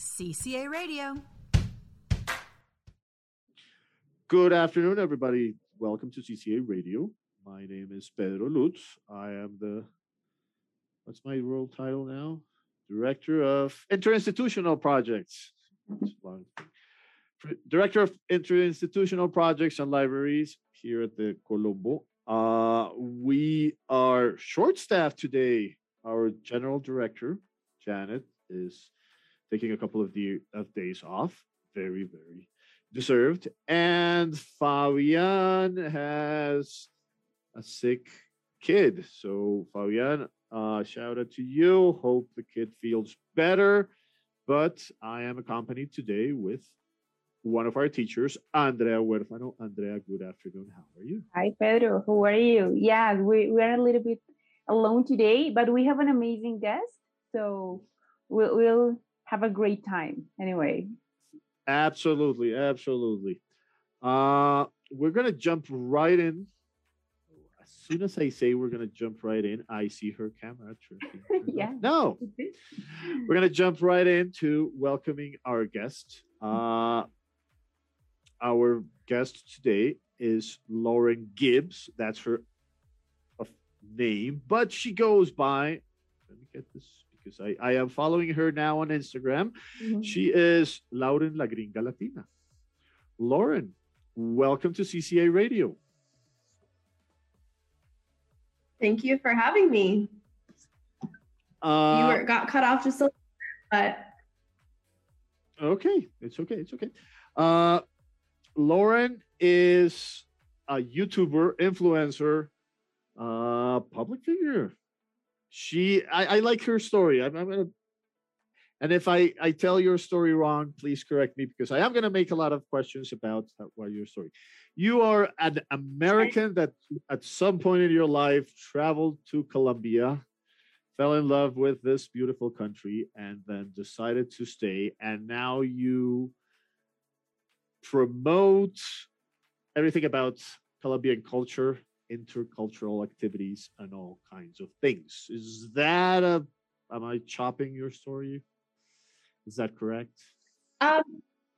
CCA Radio. Good afternoon, everybody. Welcome to CCA Radio. My name is Pedro Lutz. I am the, what's my role title now? Director of Interinstitutional Projects. Director of Interinstitutional Projects and Libraries here at the Colombo. Uh, we are short staffed today. Our General Director, Janet, is taking a couple of, de- of days off. Very, very deserved. And Fabian has a sick kid. So, Fabian, uh, shout out to you. Hope the kid feels better. But I am accompanied today with one of our teachers, Andrea Huerfano. Andrea, good afternoon. How are you? Hi, Pedro. How are you? Yeah, we, we are a little bit alone today, but we have an amazing guest. So we'll, we'll have a great time anyway. Absolutely, absolutely. Uh, we're gonna jump right in. As soon as I say we're gonna jump right in, I see her camera. yeah. No, we're gonna jump right into welcoming our guest. Uh, our guest today is Lauren Gibbs. That's her name, but she goes by. Let me get this because I, I am following her now on Instagram. Mm-hmm. She is Lauren La Gringa Latina. Lauren, welcome to CCA Radio. Thank you for having me. Uh, you were, got cut off just a little bit, but okay, it's okay, it's okay. Uh, Lauren is a YouTuber, influencer, uh, public figure she I, I like her story. I'm, I'm, gonna and if I I tell your story wrong, please correct me because I am gonna make a lot of questions about what your story. You are an American that at some point in your life traveled to Colombia, fell in love with this beautiful country, and then decided to stay. And now you promote everything about Colombian culture intercultural activities and all kinds of things. Is that a am I chopping your story? Is that correct? Um,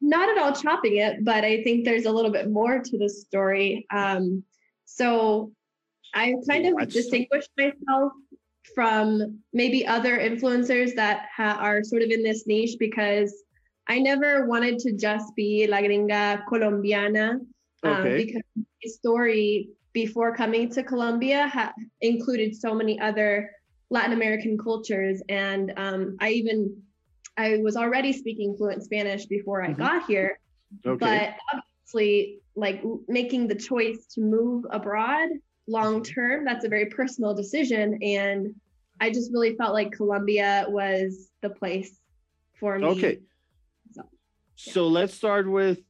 not at all chopping it, but I think there's a little bit more to the story. Um, so I kind of distinguished myself from maybe other influencers that ha- are sort of in this niche because I never wanted to just be La Gringa Colombiana. Um, okay. Because my story before coming to Colombia ha- included so many other Latin American cultures. And um, I even, I was already speaking fluent Spanish before I mm-hmm. got here. Okay. But obviously, like making the choice to move abroad long mm-hmm. term, that's a very personal decision. And I just really felt like Colombia was the place for me. Okay. So, yeah. so let's start with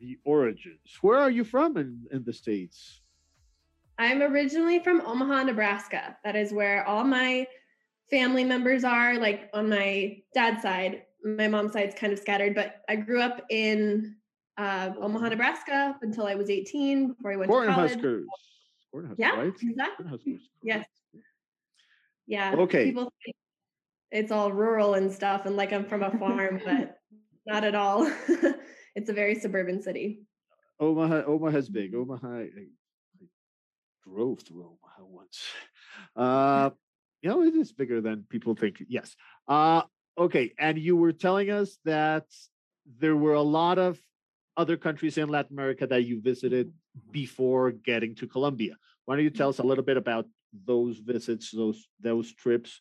the origins. Where are you from in, in the States? I'm originally from Omaha, Nebraska. That is where all my family members are, like on my dad's side. My mom's side's kind of scattered, but I grew up in uh, Omaha, Nebraska until I was 18 before I went Corn to college. Huskers. Corn Huskers, yeah, right? exactly. Yes. Yeah. Okay. People think it's all rural and stuff, and like I'm from a farm, but not at all. it's a very suburban city. Omaha, Omaha's big. Omaha, drove through Omaha once. Uh, you know, it is bigger than people think. Yes. Uh, okay. And you were telling us that there were a lot of other countries in Latin America that you visited before getting to Colombia. Why don't you tell us a little bit about those visits, those those trips?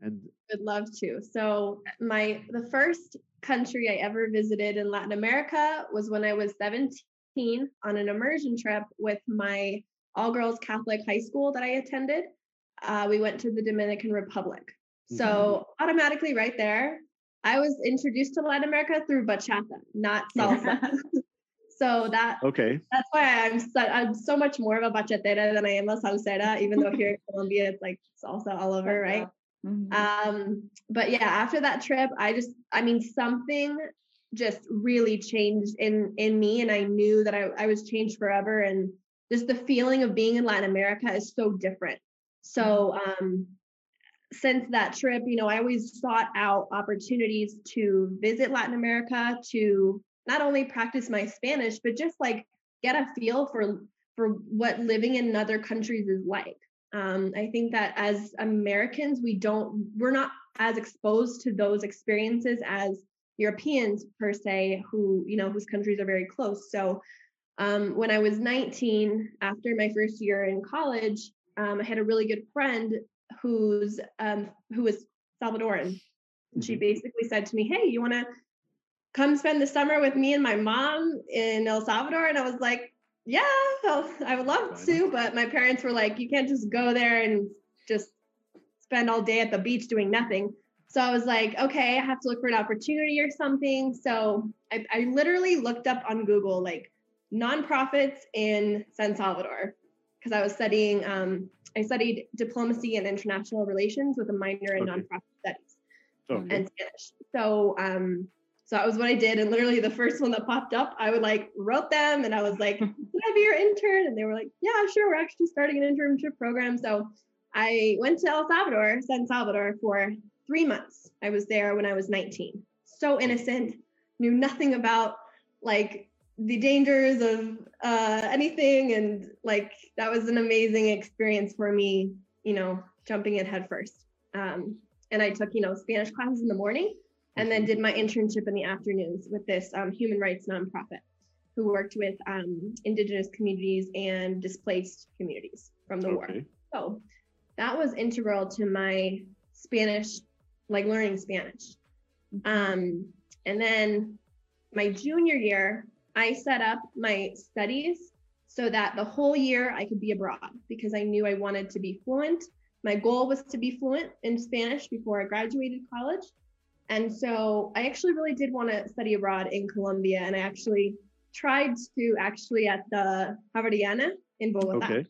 And I'd love to. So my the first country I ever visited in Latin America was when I was 17 on an immersion trip with my all girls Catholic high school that I attended, uh, we went to the Dominican Republic. Mm-hmm. So automatically, right there, I was introduced to Latin America through bachata, not salsa. so that okay. That's why I'm so, I'm so much more of a bachatera than I am a salsera, even though here in Colombia it's like salsa all over, right? Mm-hmm. Um, but yeah, after that trip, I just, I mean, something just really changed in in me, and I knew that I, I was changed forever, and just the feeling of being in Latin America is so different. So mm-hmm. um, since that trip, you know, I always sought out opportunities to visit Latin America to not only practice my Spanish, but just like get a feel for for what living in other countries is like. Um, I think that as Americans, we don't we're not as exposed to those experiences as Europeans per se, who you know whose countries are very close. So um, when I was 19, after my first year in college, um, I had a really good friend who's um, who was Salvadoran. And she mm-hmm. basically said to me, "Hey, you want to come spend the summer with me and my mom in El Salvador?" And I was like, "Yeah, I would love to," but my parents were like, "You can't just go there and just spend all day at the beach doing nothing." So I was like, okay, I have to look for an opportunity or something. So I, I literally looked up on Google like nonprofits in San Salvador because I was studying. Um, I studied diplomacy and international relations with a minor in okay. nonprofit studies okay. and Spanish. So um, so that was what I did. And literally the first one that popped up, I would like wrote them and I was like, Can I be your intern? And they were like, Yeah, sure. We're actually starting an internship program. So I went to El Salvador, San Salvador for three months. I was there when I was 19. So innocent, knew nothing about like the dangers of uh, anything. And like that was an amazing experience for me, you know, jumping in head first. Um, and I took, you know, Spanish classes in the morning and then did my internship in the afternoons with this um, human rights nonprofit who worked with um, indigenous communities and displaced communities from the okay. war. So that was integral to my Spanish like learning Spanish. Um, and then my junior year, I set up my studies so that the whole year I could be abroad because I knew I wanted to be fluent. My goal was to be fluent in Spanish before I graduated college. And so I actually really did want to study abroad in Colombia. And I actually tried to actually at the Javeriana in Bogota. Okay.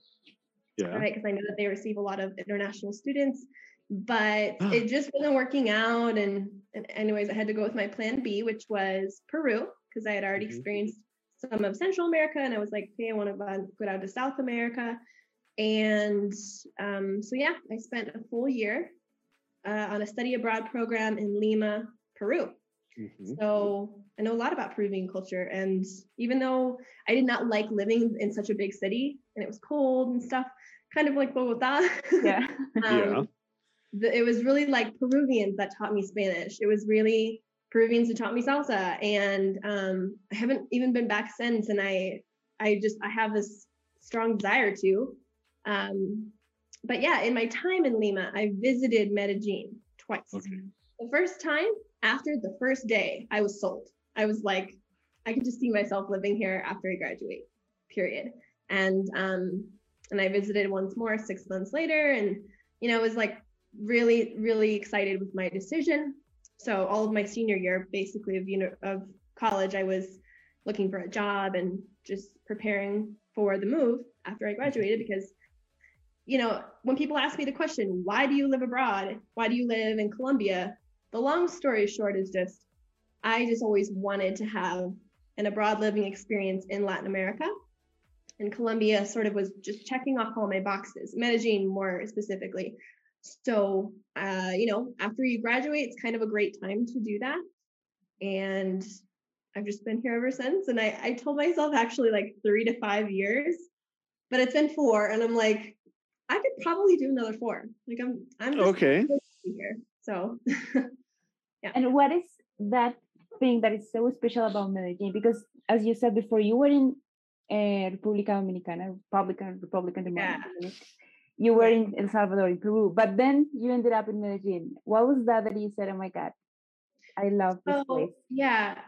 Yeah. Right. Because I know that they receive a lot of international students but ah. it just wasn't working out. And, and, anyways, I had to go with my plan B, which was Peru, because I had already mm-hmm. experienced some of Central America, and I was like, okay, I want to go down to South America. And um, so yeah, I spent a full year uh, on a study abroad program in Lima, Peru. Mm-hmm. So I know a lot about Peruvian culture, and even though I did not like living in such a big city and it was cold and stuff, kind of like Bogota. Yeah. um, yeah the, it was really like Peruvians that taught me Spanish. It was really Peruvians who taught me salsa, and um, I haven't even been back since. And I, I just I have this strong desire to. Um, but yeah, in my time in Lima, I visited Medellin twice. Okay. The first time, after the first day, I was sold. I was like, I could just see myself living here after I graduate. Period. And um, and I visited once more six months later, and you know, was like really, really excited with my decision. So all of my senior year, basically of uni- of college, I was looking for a job and just preparing for the move after I graduated mm-hmm. because you know, when people ask me the question, why do you live abroad? Why do you live in Colombia? The long story short is just I just always wanted to have an abroad living experience in Latin America. And Colombia sort of was just checking off all my boxes, Medellin more specifically. So, uh, you know, after you graduate, it's kind of a great time to do that. And I've just been here ever since. And I, I told myself actually like three to five years, but it's been four. And I'm like, I could probably do another four. Like I'm, I'm okay here. So, yeah. And what is that thing that is so special about Medellin? Because as you said before, you were in uh, República Dominicana, Republican, Republican yeah you were in El Salvador, in Peru, but then you ended up in Medellin. What was that that you said, oh my God, I love this place? Yeah.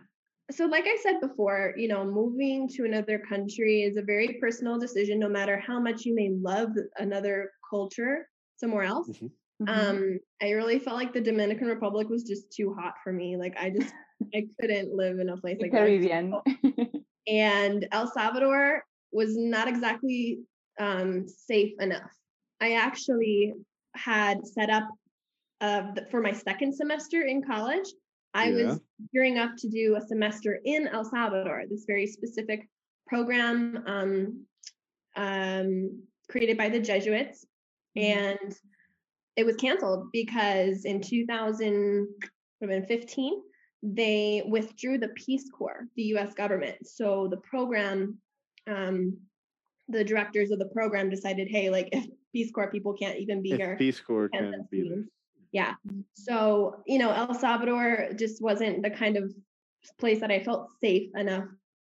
So, like I said before, you know, moving to another country is a very personal decision, no matter how much you may love another culture somewhere else. Mm-hmm. mm-hmm. Um, I really felt like the Dominican Republic was just too hot for me. Like I just I couldn't live in a place like Caribbean. that. and El Salvador was not exactly um, safe enough. I actually had set up uh, for my second semester in college. I yeah. was gearing up to do a semester in El Salvador, this very specific program um, um, created by the Jesuits. Mm-hmm. And it was canceled because in 2015 they withdrew the Peace Corps, the U.S. government. So the program, um, the directors of the program decided, hey, like if Peace Corps people can't even be If here, Peace Corps can be there. yeah. So you know, El Salvador just wasn't the kind of place that I felt safe enough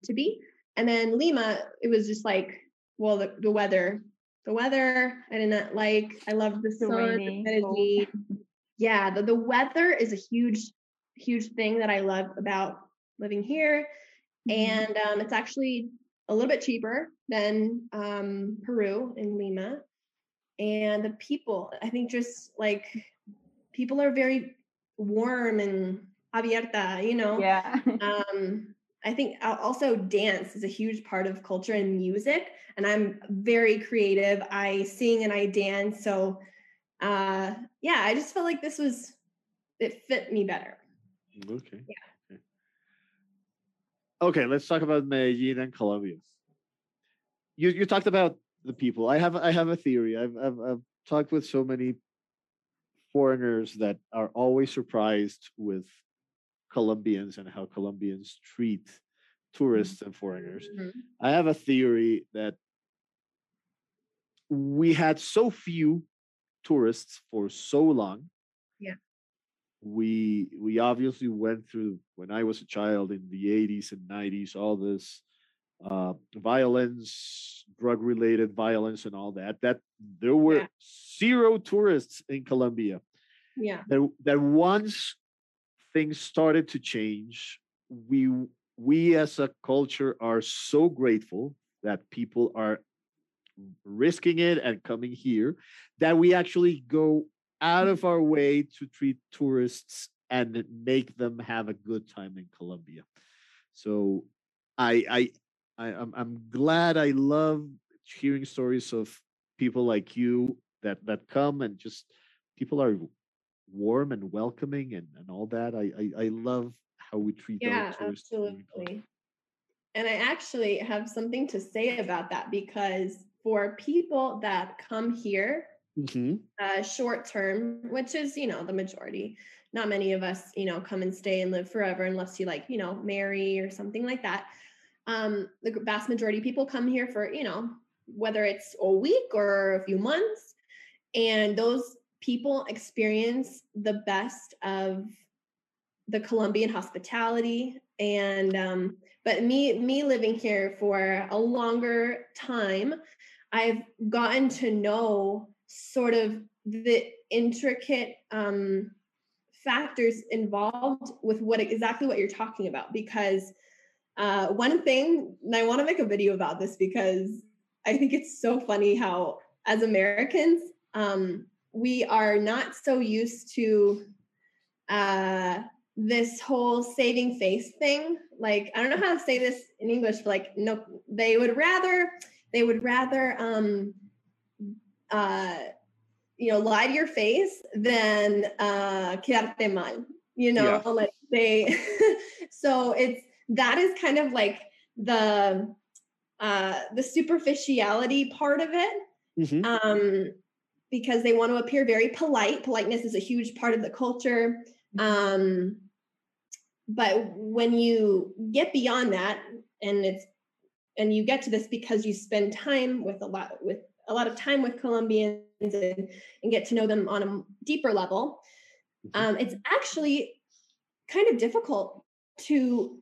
to be. And then Lima, it was just like, well, the, the weather, the weather I did not like. I loved the Too sun, the rainy, energy. Yeah, the, the weather is a huge, huge thing that I love about living here. Mhm. And um, it's actually a little bit cheaper than um, Peru in Lima. And the people, I think just like people are very warm and abierta, you know? Yeah. um i think also dance is a huge part of culture and music and i'm very creative i sing and i dance so uh yeah i just felt like this was it fit me better Okay. Okay. Okay, let's talk about Medellin and Colombia. You you talked about the people. I have I have a theory. I've I've, I've talked with so many foreigners that are always surprised with Colombians and how Colombians treat tourists and foreigners. Mm-hmm. I have a theory that we had so few tourists for so long. Yeah. We we obviously went through when I was a child in the 80s and 90s all this uh, violence, drug related violence and all that that there were Yeah. zero tourists in Colombia yeah that that once things started to change we we as a culture are so grateful that people are risking it and coming here that we actually go out of our way to treat tourists and make them have a good time in Colombia. So I I, I I'm, I'm glad I love hearing stories of people like you that that come and just people are warm and welcoming and, and all that. I, I I love how we treat yeah absolutely and i actually have something to say about that because for people that come here Mhm. uh, short term, which is, you know, the majority. Not many of us, you know, come and stay and live forever unless you like, you know, marry or something like that. Um, the vast majority of people come here for, you know, whether it's a week or a few months. And those people experience the best of the Colombian hospitality. And um, but me me living here for a longer time, I've gotten to know sort of the intricate um, factors involved with what exactly what you're talking about. Because uh, one thing, and I want to make a video about this because I think it's so funny how, as Americans, um, we are not so used to uh, this whole saving face thing. Like, I don't know how to say this in English, but like, no, they would rather, they would rather, um, uh, you know, lie to your face than uh, quedarte mal. You know, Yeah. like they. so it's that is kind of like the uh, the superficiality part of it Mhm. um, because they want to appear very polite. Politeness is a huge part of the culture. Um, but when you get beyond that, and it's and you get to this because you spend time with a lot with a lot of time with Colombians and, and get to know them on a deeper level, Mhm. um, it's actually kind of difficult to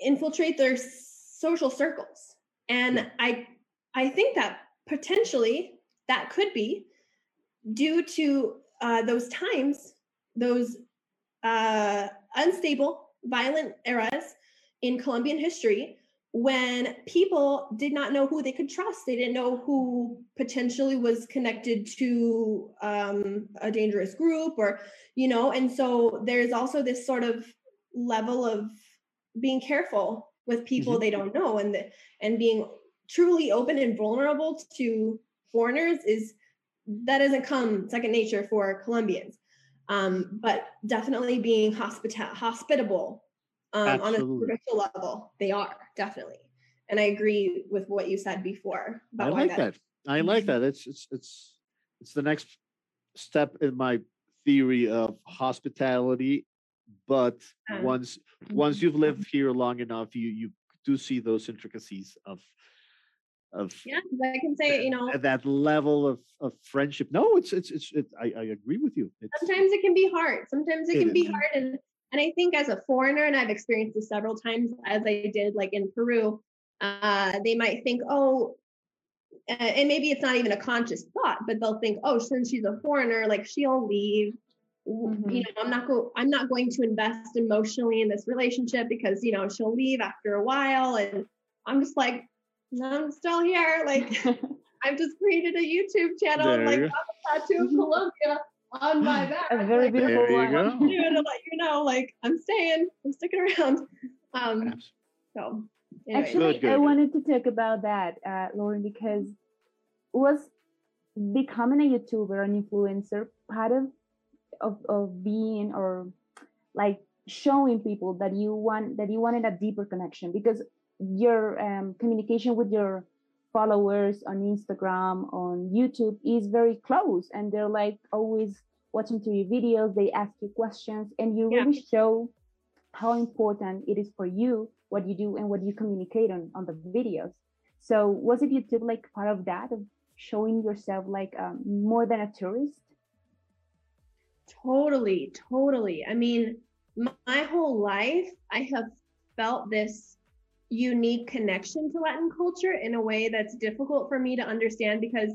infiltrate their social circles. And Yeah. I I think that potentially that could be due to uh, those times, those uh, unstable, violent eras in Colombian history when people did not know who they could trust. They didn't know who potentially was connected to um, a dangerous group or, you know, and so there's also this sort of level of being careful with people Mhm. they don't know and the, and being truly open and vulnerable to foreigners is that doesn't come second nature for Colombians. Um, but definitely being hospita- hospitable um, on a superficial level, they are definitely. And I agree with what you said before I like that. I like that. It's it's it's it's the next step in my theory of hospitality, but Uh, once once you've lived here long enough, you you do see those intricacies of of yeah I can say, you know, at that level of, of friendship. No, it's it's it's it, I, I agree with you. It's, sometimes it can be hard. Sometimes it It can be hard. And and I think as a foreigner, and I've experienced this several times as I did like in Peru, uh, they might think, oh, and maybe it's not even a conscious thought, but they'll think, oh, since she's a foreigner, like she'll leave. W- Mhm. You know, I'm not go I'm not going to invest emotionally in this relationship because you know she'll leave after a while. And I'm just like, no, I'm still here. Like I've just created a YouTube channel and There like you have a tattoo of Colombia on my back. A very Like, beautiful There you one. go. you to let you know, like I'm staying, I'm sticking around. Um, so anyway. Actually, Good, good, I wanted to talk about that, uh, Lauren, because was becoming a YouTuber, an influencer, part of, of of being or like showing people that you want that you wanted a deeper connection because your um, communication with your followers on Instagram, on YouTube is very close, and they're like always watching through your videos. They ask you questions, and you Yeah. really show how important it is for you what you do and what you communicate on on the videos so was it youtube like part of that of showing yourself like um, more than a tourist Totally, totally. I mean, my, whole life, I have felt this unique connection to Latin culture in a way that's difficult for me to understand because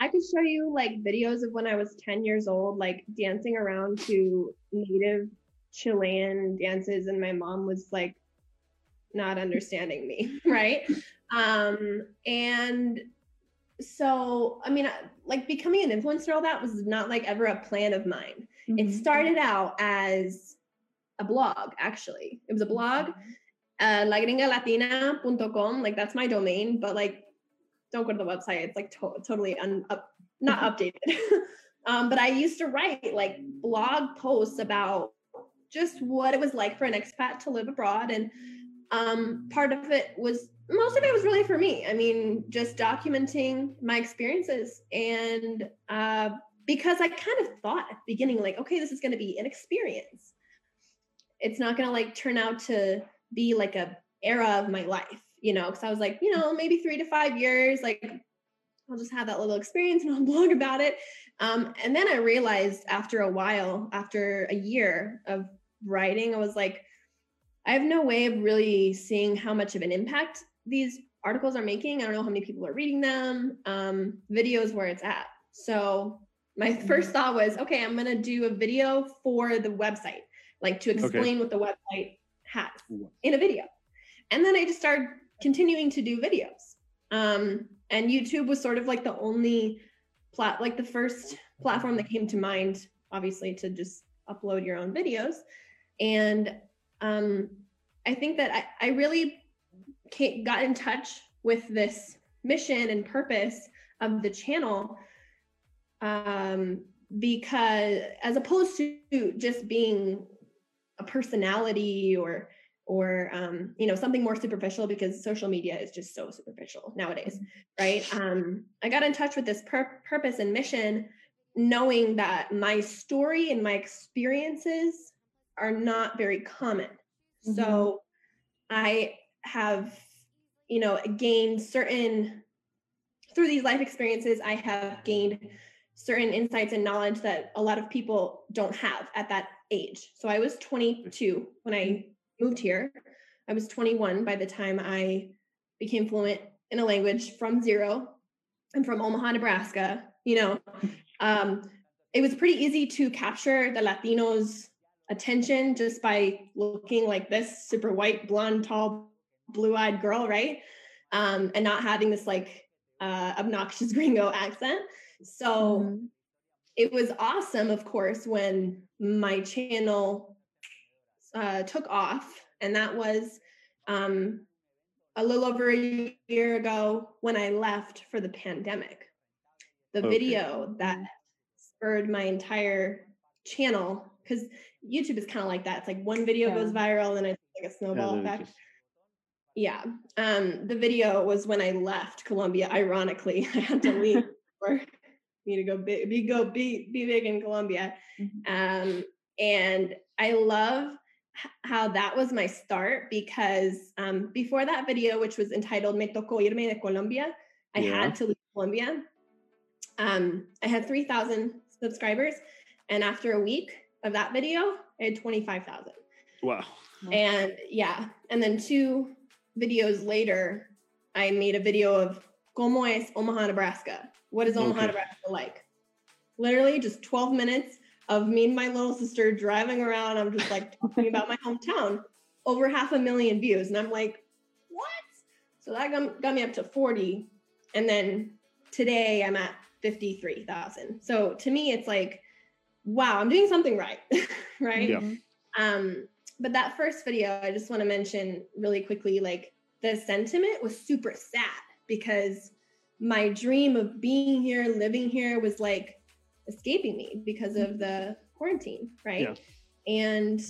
I could show you like videos of when I was 10 years old, like dancing around to native Chilean dances, and my mom was like not understanding me, right? Um, and so, I mean, like becoming an influencer, all that was not like ever a plan of mine. It Mhm. started out as a blog, actually. It was a blog, uh, lagringalatina.com. Like that's my domain, but like, don't go to the website. It's like to- totally un- up, not updated. um, but I used to write like blog posts about just what it was like for an expat to live abroad. And um, part of it was, most of it was really for me. I mean, just documenting my experiences. And uh, because I kind of thought at the beginning, like, okay, this is going to be an experience. It's not going to like turn out to be like a era of my life, you know, because I was like, you know, maybe three to five years, like I'll just have that little experience and I'll blog about it. Um, and then I realized after a while, after a year of writing, I was like, I have no way of really seeing how much of an impact these articles are making. I don't know how many people are reading them. Um, videos where it's at. So my first thought was, okay, I'm gonna do a video for the website, like to explain what the website has in a video. And then I just started continuing to do videos. Um, and YouTube was sort of like the only plat, like the first platform that came to mind, obviously, to just upload your own videos. And um, I think that I, I really ca- got in touch with this mission and purpose of the channel um, because as opposed to just being a personality or or um, you know something more superficial because social media is just so superficial nowadays right? Um, i got in touch with this pur- purpose and mission knowing that my story and my experiences are not very common. So i have you know gained certain through these life experiences i have gained certain insights and knowledge that a lot of people don't have at that age. So i was 22 when i moved here. I was 21 by the time i became fluent in a language from zero i'm from omaha nebraska you know. Um, it was pretty easy to capture the latinos attention just by looking like this super white blonde tall blue-eyed girl right? Um, and not having this like uh, obnoxious gringo accent. So Mhm. it was awesome of course when my channel uh, took off and that was um, a little over a year ago when i left for the pandemic. The Okay. video that spurred my entire channel because youtube is kind of like that. It's like one video goes viral and it's like a snowball then it effect. just- yeah um the video was when i left colombia ironically i had to leave for me to go big, be go be be big in Colombia. Mm-hmm. Um, and I love how that was my start because um, before that video, which was entitled "Me tocó irme de Colombia," I yeah. had to leave Colombia. Um, I had three thousand subscribers, and after a week of that video, I had twenty five thousand. Wow. And yeah, and then two videos later, I made a video of ¿Cómo es Omaha, Nebraska? What is Omaha, okay. Nebraska like? Literally just 12 minutes of me and my little sister driving around. I'm just like talking about my hometown. Over half a million views. And I'm like, what? So that got, got me up to 40. And then today I'm at 53,000. So to me, it's like, wow, I'm doing something right. right. Yeah. Um, but that first video, I just want to mention really quickly, like the sentiment was super sad because my dream of being here, living here was like escaping me because of the quarantine, right? Yeah. And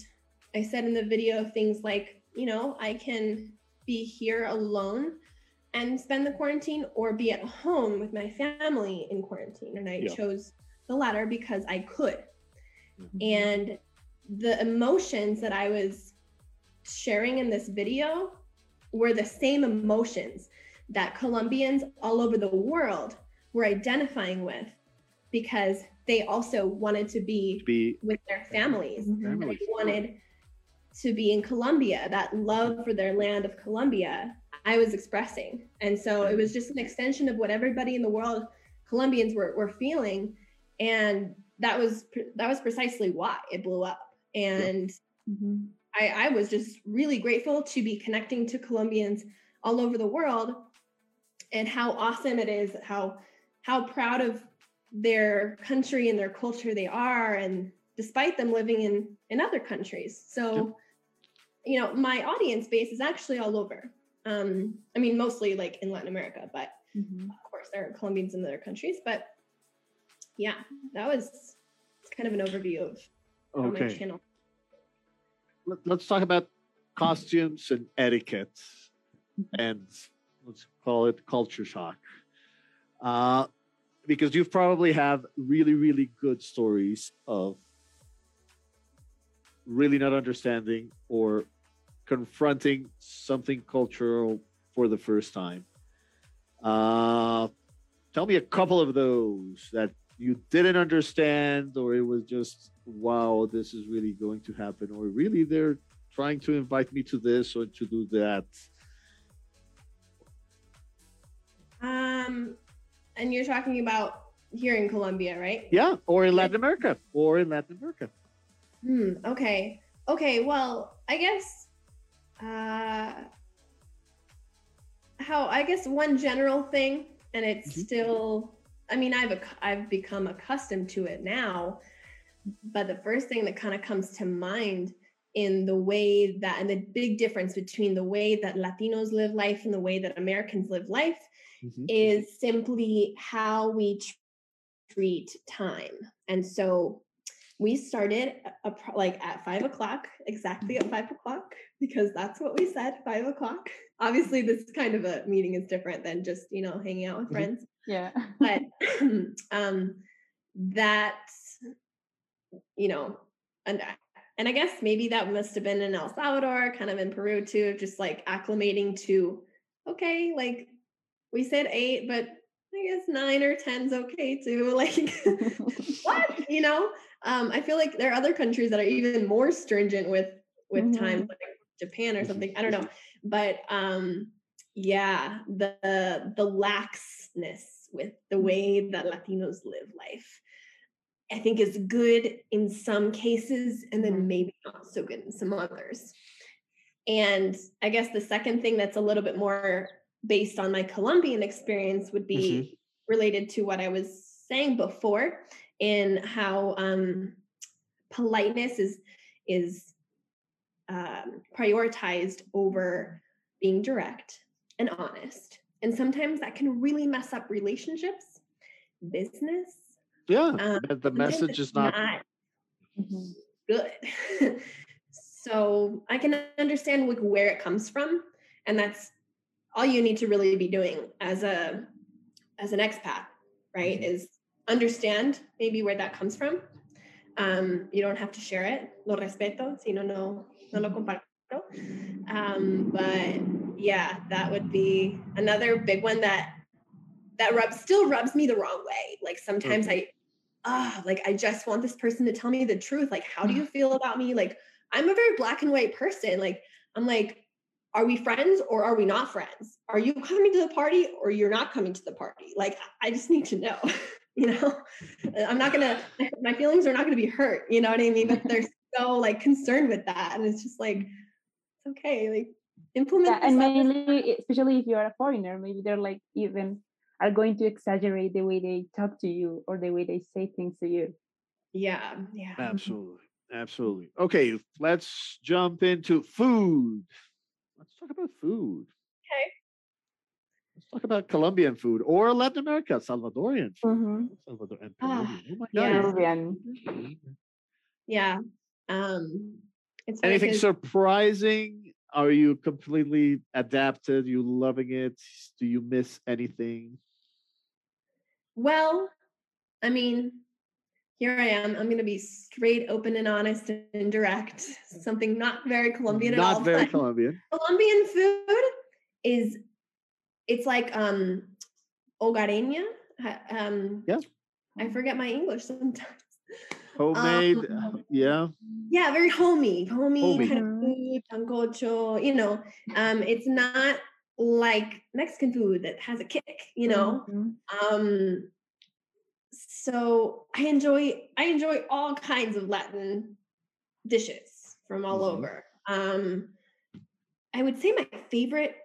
I said in the video things like, you know, I can be here alone and spend the quarantine or be at home with my family in quarantine. And I yeah. chose the latter because I could. Mm-hmm. And the emotions that I was sharing in this video were the same emotions that Colombians all over the world were identifying with because they also wanted to be, be with their families. Mm-hmm. They wanted to be in Colombia, that love for their land of Colombia, I was expressing. And so it was just an extension of what everybody in the world, Colombians were, were feeling. And that was that was precisely why it blew up. And yeah. mm-hmm. I, I was just really grateful to be connecting to Colombians all over the world and how awesome it is, how how proud of their country and their culture they are, and despite them living in in other countries. So, you know, my audience base is actually all over. Um, I mean, mostly like in Latin America, but mm-hmm. of course there are Colombians in other countries. But yeah, that was kind of an overview of okay. channel. Let's talk about costumes and etiquette and let's call it culture shock. Uh, because you probably have really, really good stories of really not understanding or confronting something cultural for the first time. Uh, tell me a couple of those that you didn't understand, or it was just, wow, this is really going to happen, or really they're trying to invite me to this or to do that. Um, and you're talking about here in Colombia, right? Yeah, or in Latin America, or in Latin America. Hmm. Okay. Okay. Well, I guess. Uh, how I guess one general thing, and it's mm-hmm. still. I mean, I've I've become accustomed to it now, but the first thing that kind of comes to mind in the way that and the big difference between the way that Latinos live life and the way that Americans live life mm-hmm. is simply how we treat time. And so we started a, a, like at five o'clock, exactly at five o'clock, because that's what we said, five o'clock. Obviously, this kind of a meeting is different than just, you know, hanging out with mm-hmm. friends. Yeah. But um that, you know, and and I guess maybe that must have been in El Salvador, kind of in Peru too, just like acclimating to, okay, like we said eight, but I guess nine or ten's okay too. Like what? You know? Um, I feel like there are other countries that are even more stringent with with mm-hmm. time, like Japan or something. I don't know. But um yeah, the the laxness with the way that Latinos live life. I think is good in some cases and then mm-hmm. maybe not so good in some others. And I guess the second thing that's a little bit more based on my Colombian experience would be mm-hmm. related to what I was saying before in how um, politeness is is um, prioritized over being direct and honest. And sometimes that can really mess up relationships, business. Yeah, um, the message is not, not mm-hmm. good. so I can understand like where it comes from, and that's all you need to really be doing as a as an expat right mm-hmm. is understand maybe where that comes from. Um, you don't have to share it. Lo respeto, si no, no, no lo comparto. Um, but yeah, that would be another big one that that rubs still rubs me the wrong way. Like sometimes okay. I ah, like I just want this person to tell me the truth. Like, how do you feel about me? Like, I'm a very black and white person. Like, I'm like, are we friends or are we not friends? Are you coming to the party or you're not coming to the party? Like, I just need to know, you know? I'm not gonna, my feelings are not gonna be hurt, you know what I mean? But they're so like concerned with that. And it's just like, it's okay, like implement. Yeah, and mainly, especially if you're a foreigner, maybe they're like even are going to exaggerate the way they talk to you or the way they say things to you. Yeah, yeah. Absolutely. Absolutely. Okay, let's jump into food. Let's talk about food. Okay. Let's talk about Colombian food or Latin America, Salvadorian food. Mm-hmm. Salvador and ah, oh my God. Yeah. yeah. Um, it's Anything surprising? Are you completely adapted? You loving it? Do you miss anything? Well, I mean, here I am. I'm going to be straight, open, and honest and direct. Something not very Colombian not at all. Not very Colombian. Colombian food is, it's like um, hogareña. Um, yeah. I forget my English sometimes. Homemade, um, yeah. Yeah, very homey, homey, homey. kind of food, sancocho. You know, um, it's not like Mexican food that has a kick, you know. Mm-hmm. Um, so I enjoy I enjoy all kinds of Latin dishes from all mm-hmm. over. Um, I would say my favorite,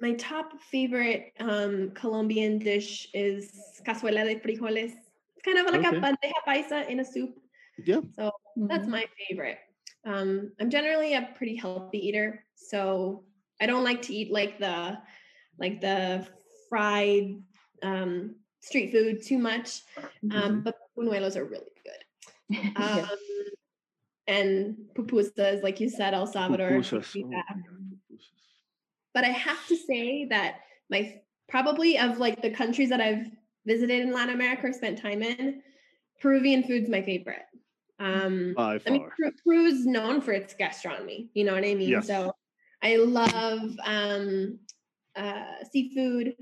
my top favorite um, Colombian dish is cazuela de frijoles. It's kind of like okay. a bandeja paisa in a soup. Yeah. So mm-hmm. that's my favorite. Um, I'm generally a pretty healthy eater, so I don't like to eat like the like the fried um, street food too much. Um, mm-hmm. But buñuelos are really good. Um, and pupusas, like you said, El Salvador. Pupusas. Oh, but I have to say that my probably of like the countries that I've visited in Latin America or spent time in, Peruvian food's my favorite. Um, By far. I mean, Peru's known for its gastronomy. You know what I mean? Yes. So I love um, uh, seafood,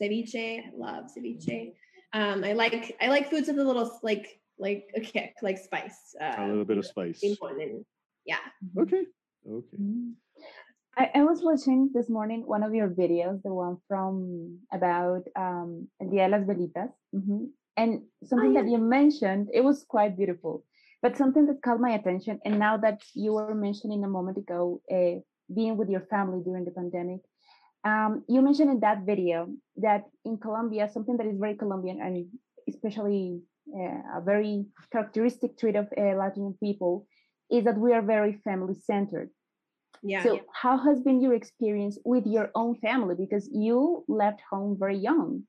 ceviche. I love ceviche. Um, I like I like foods with a little like like a kick, like spice. Uh, a little bit of spice. And, yeah. Okay. Okay. Mm-hmm. I, I was watching this morning one of your videos, the one from about um Dia de las Velitas. Mm-hmm. And something yeah. that you mentioned, it was quite beautiful. But something that caught my attention, and now that you were mentioning a moment ago, uh, being with your family during the pandemic, um, you mentioned in that video that in Colombia, something that is very Colombian and especially uh, a very characteristic trait of uh, Latin people is that we are very family centered. Yeah. So, yeah. how has been your experience with your own family? Because you left home very young.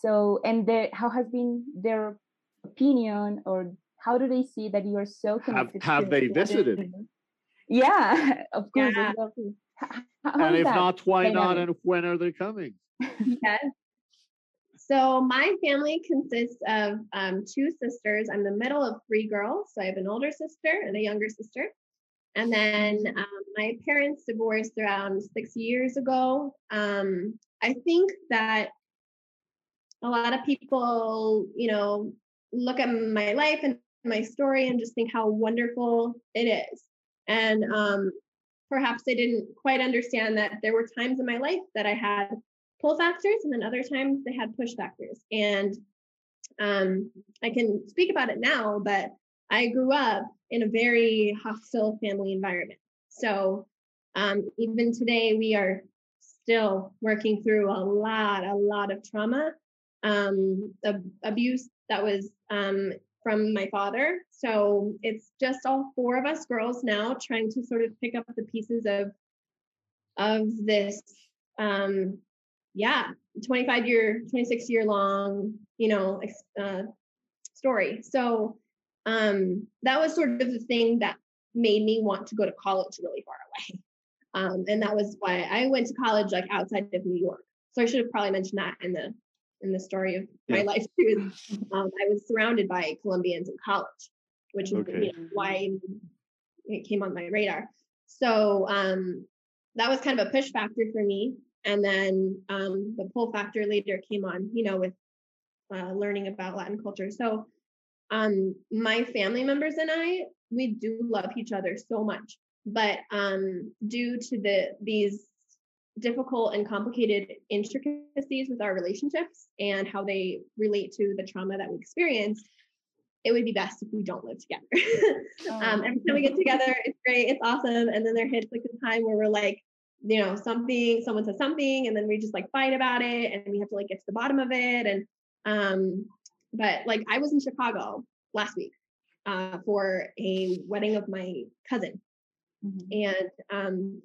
So, and the, how has been their opinion, or how do they see that you are so connected? Have, have they visited? Yeah, of course. Yeah. How and if that? not, why not? And when are they coming? yes. So my family consists of um, two sisters. I'm the middle of three girls. So I have an older sister and a younger sister. And then um, my parents divorced around six years ago. Um, I think that a lot of people, you know, look at my life and my story and just think how wonderful it is. And um, perhaps they didn't quite understand that there were times in my life that I had pull factors and then other times they had push factors. And um, I can speak about it now, but I grew up in a very hostile family environment. So um, even today, we are still working through a lot, a lot of trauma, um, abuse that was um, from my father. So it's just all four of us girls now trying to sort of pick up the pieces of of this um yeah 25 year 26 year long you know uh, story. So um that was sort of the thing that made me want to go to college really far away. Um and that was why i went to college like outside of new york. So i should have probably mentioned that in the in the story of yeah. my life too. Um, I was surrounded by Colombians in college, which is okay. you know, why it came on my radar. So um, that was kind of a push factor for me. And then um, the pull factor later came on, you know, with uh, learning about Latin culture. So um, my family members and I, we do love each other so much, but um, due to the these difficult and complicated intricacies with our relationships and how they relate to the trauma that we experience, it would be best if we don't live together. um, every time we get together, it's great, it's awesome, and then there hits like a time where we're like, you know, something, someone says something, and then we just like fight about it, and we have to like get to the bottom of it, and um, but like I was in Chicago last week uh, for a wedding of my cousin, mm-hmm. and um,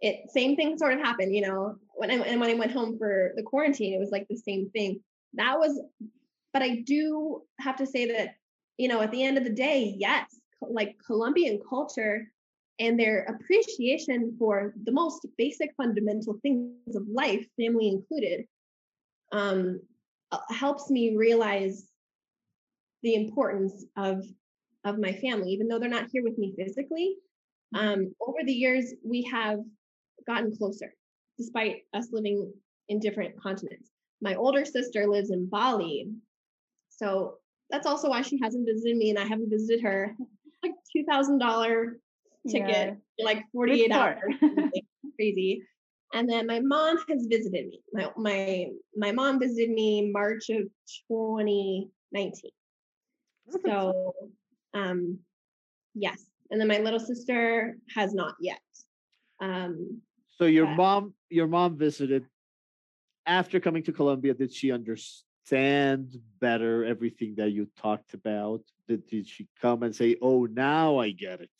it same thing sort of happened. You know, when I and when I went home for the quarantine, it was like the same thing. That was, but I do have to say that you know at the end of the day, yes, like Colombian culture and their appreciation for the most basic fundamental things of life, family included, um, uh, helps me realize the importance of of my family even though they're not here with me physically mm-hmm. um, over the years we have gotten closer despite us living in different continents my older sister lives in bali so that's also why she hasn't visited me and i haven't visited her like $2000 ticket yeah. like 48 hours crazy and then my mom has visited me. My my my mom visited me March of 2019. So um yes. And then my little sister has not yet. Um so your but, mom your mom visited after coming to Colombia, did she understand better everything that you talked about? Did, did she come and say, Oh, now I get it?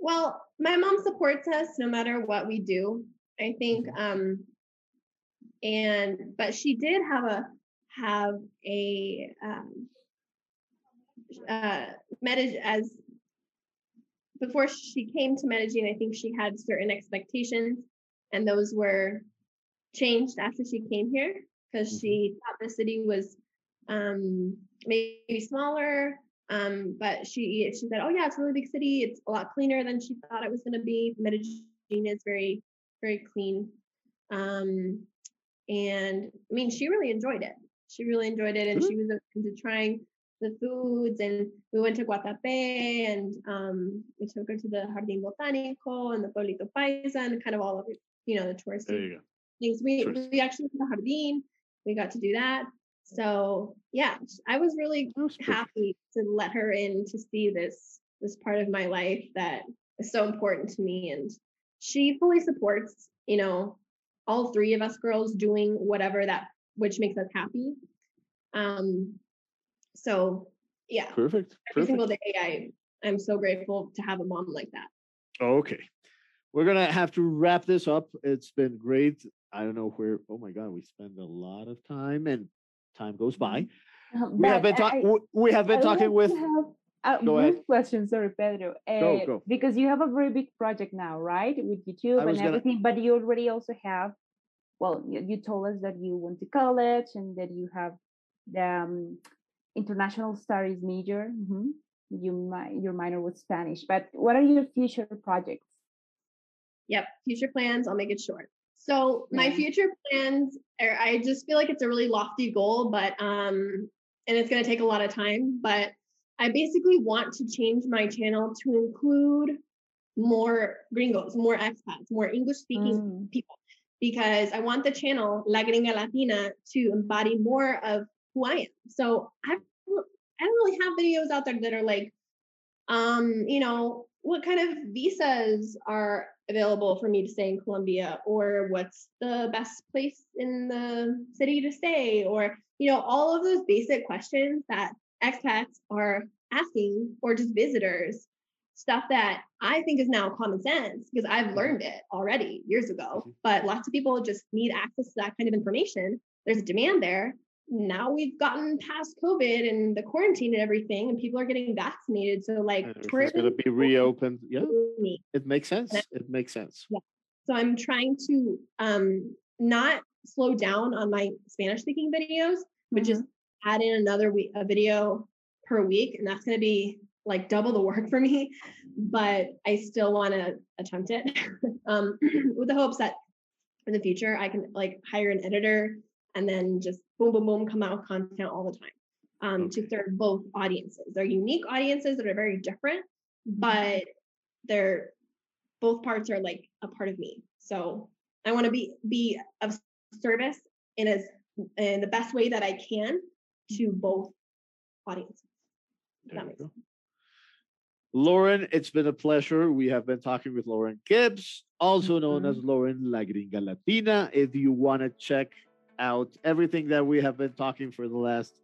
Well, my mom supports us no matter what we do. I think mm-hmm. um and but she did have a have a um uh Medellin as before she came to Medellin, I think she had certain expectations and those were changed after she came here because mm-hmm. she thought the city was um maybe smaller um but she she said oh yeah it's a really big city it's a lot cleaner than she thought it was going to be medellin is very very clean. Um, and I mean, she really enjoyed it. She really enjoyed it, and mm-hmm. she was into trying the foods. And we went to Guatapé, and um, we took her to the Jardín Botánico and the Pueblito Paisa, and kind of all of it, you know, the touristy things. We we actually went to the Jardín. We got to do that. So yeah, I was really happy to let her in to see this this part of my life that is so important to me and she fully supports, you know, all three of us girls doing whatever that which makes us happy. Um so yeah. Perfect. Every Perfect. single day I I'm so grateful to have a mom like that. Okay. We're gonna have to wrap this up. It's been great. I don't know where oh my god, we spend a lot of time and time goes by. Uh, we have been talking we have been I talking with have, uh, go ahead. question, sorry, Pedro. Uh, go, go. Because you have a very big project now, right, with YouTube and everything, gonna... but you already also have. Well, you, you, told us that you went to college and that you have the um, international studies major. Mm-hmm. You your minor was Spanish, but what are your future projects? Yep, future plans. I'll make it short. So my future plans are, I just feel like it's a really lofty goal, but um, and it's going to take a lot of time. But I basically want to change my channel to include more gringos, more expats, more English speaking mm. people, because I want the channel La Gringa Latina to embody more of who I am. So I, I don't really have videos out there that are like, um, you know, what kind of visas are available for me to stay in Colombia, or what's the best place in the city to stay, or you know, all of those basic questions that expats are asking or just visitors stuff that I think is now common sense because I've learned it already years ago. Mm-hmm. But lots of people just need access to that kind of information. There's a demand there. Now we've gotten past COVID and the quarantine and everything, and people are getting vaccinated. So like tourism is going to be reopened. Yeah, it makes sense. It makes sense. Yeah. So I'm trying to um, not slow down on my Spanish speaking videos, but mm-hmm. just add in another week a video per week, and that's going to be like double the work for me. But I still want to attempt it um, with the hopes that in the future I can like hire an editor and then just boom, boom, boom, come out with content all the time um, okay. to serve both audiences. They're unique audiences that are very different, mm-hmm. but they're both parts are like a part of me. So I want to be be of service in as in the best way that I can to mm-hmm. both audiences. Lauren, it's been a pleasure. We have been talking with Lauren Gibbs, also known mm-hmm. as Lauren La Gringa Latina. If you want to check out everything that we have been talking for the last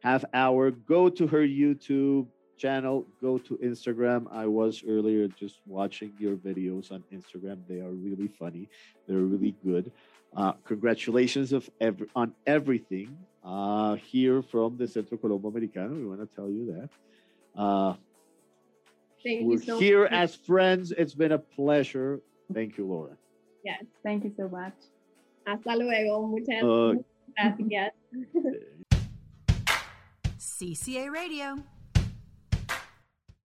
half hour, go to her YouTube channel, go to Instagram. I was earlier just watching your videos on Instagram. They are really funny. They're really good. Uh, congratulations of every, on everything uh, here from the Centro Colombo Americano. We want to tell you that. Uh, Thank we're you so here much. as friends. It's been a pleasure. Thank you, Laura. Yes. Thank you so much. Hasta luego. Muchas uh, gracias. CCA Radio.